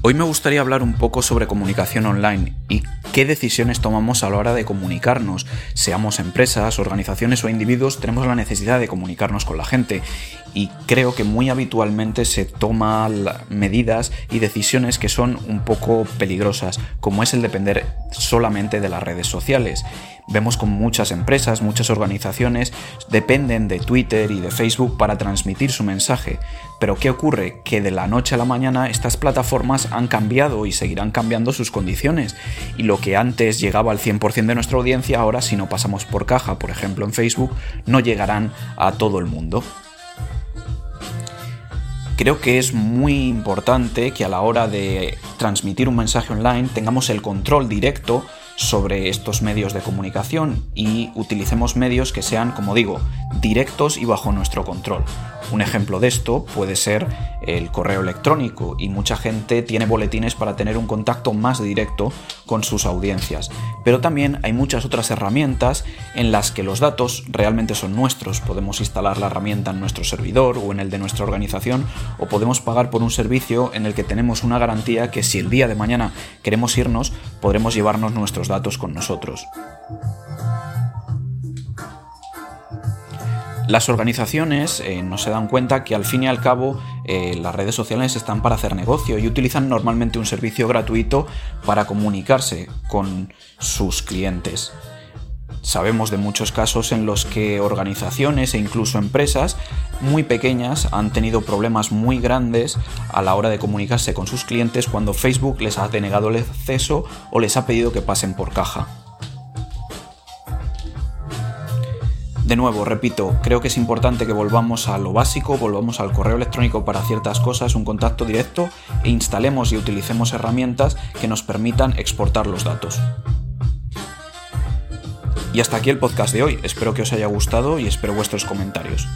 Hoy me gustaría hablar un poco sobre comunicación online y qué decisiones tomamos a la hora de comunicarnos. Seamos empresas, organizaciones o individuos, tenemos la necesidad de comunicarnos con la gente y creo que muy habitualmente se toman medidas y decisiones que son un poco peligrosas, como es el depender solamente de las redes sociales. Vemos como muchas empresas, muchas organizaciones dependen de Twitter y de Facebook para transmitir su mensaje. Pero ¿qué ocurre? Que de la noche a la mañana estas plataformas han cambiado y seguirán cambiando sus condiciones. Y lo que antes llegaba al 100% de nuestra audiencia, ahora si no pasamos por caja, por ejemplo en Facebook, no llegarán a todo el mundo. Creo que es muy importante que a la hora de transmitir un mensaje online tengamos el control directo sobre estos medios de comunicación y utilicemos medios que sean, como digo, directos y bajo nuestro control. Un ejemplo de esto puede ser el correo electrónico y mucha gente tiene boletines para tener un contacto más directo con sus audiencias. Pero también hay muchas otras herramientas en las que los datos realmente son nuestros. Podemos instalar la herramienta en nuestro servidor o en el de nuestra organización o podemos pagar por un servicio en el que tenemos una garantía que si el día de mañana queremos irnos podremos llevarnos nuestros datos con nosotros. Las organizaciones eh, no se dan cuenta que al fin y al cabo eh, las redes sociales están para hacer negocio y utilizan normalmente un servicio gratuito para comunicarse con sus clientes. Sabemos de muchos casos en los que organizaciones e incluso empresas muy pequeñas han tenido problemas muy grandes a la hora de comunicarse con sus clientes cuando Facebook les ha denegado el acceso o les ha pedido que pasen por caja. De nuevo, repito, creo que es importante que volvamos a lo básico, volvamos al correo electrónico para ciertas cosas, un contacto directo e instalemos y utilicemos herramientas que nos permitan exportar los datos. Y hasta aquí el podcast de hoy, espero que os haya gustado y espero vuestros comentarios.